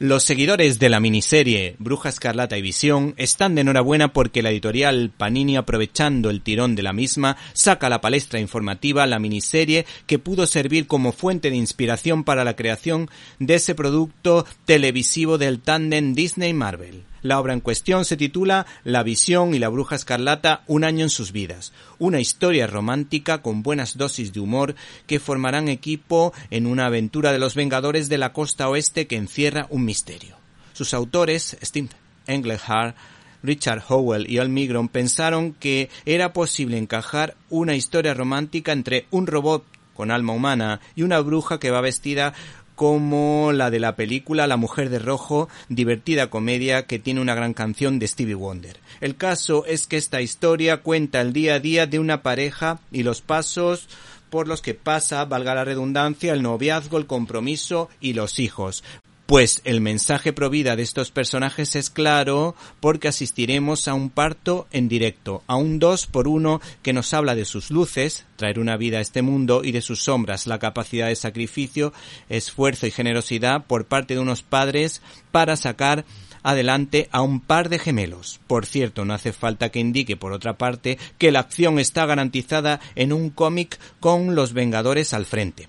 Los seguidores de la miniserie Bruja Escarlata y Visión están de enhorabuena porque la editorial Panini, aprovechando el tirón de la misma, saca a la palestra informativa la miniserie que pudo servir como fuente de inspiración para la creación de ese producto televisivo del tándem Disney-Marvel. La obra en cuestión se titula La visión y la bruja escarlata un año en sus vidas, una historia romántica con buenas dosis de humor que formarán equipo en una aventura de los Vengadores de la costa oeste que encierra un misterio. Sus autores, Steve Englehart, Richard Howell y Al Migron pensaron que era posible encajar una historia romántica entre un robot con alma humana y una bruja que va vestida como la de la película La Mujer de Rojo, divertida comedia que tiene una gran canción de Stevie Wonder. El caso es que esta historia cuenta el día a día de una pareja y los pasos por los que pasa, valga la redundancia, el noviazgo, el compromiso y los hijos. Pues el mensaje pro vida de estos personajes es claro porque asistiremos a un parto en directo, a un dos por uno que nos habla de sus luces, traer una vida a este mundo y de sus sombras, la capacidad de sacrificio, esfuerzo y generosidad por parte de unos padres para sacar adelante a un par de gemelos. Por cierto, no hace falta que indique por otra parte que la acción está garantizada en un cómic con los Vengadores al frente.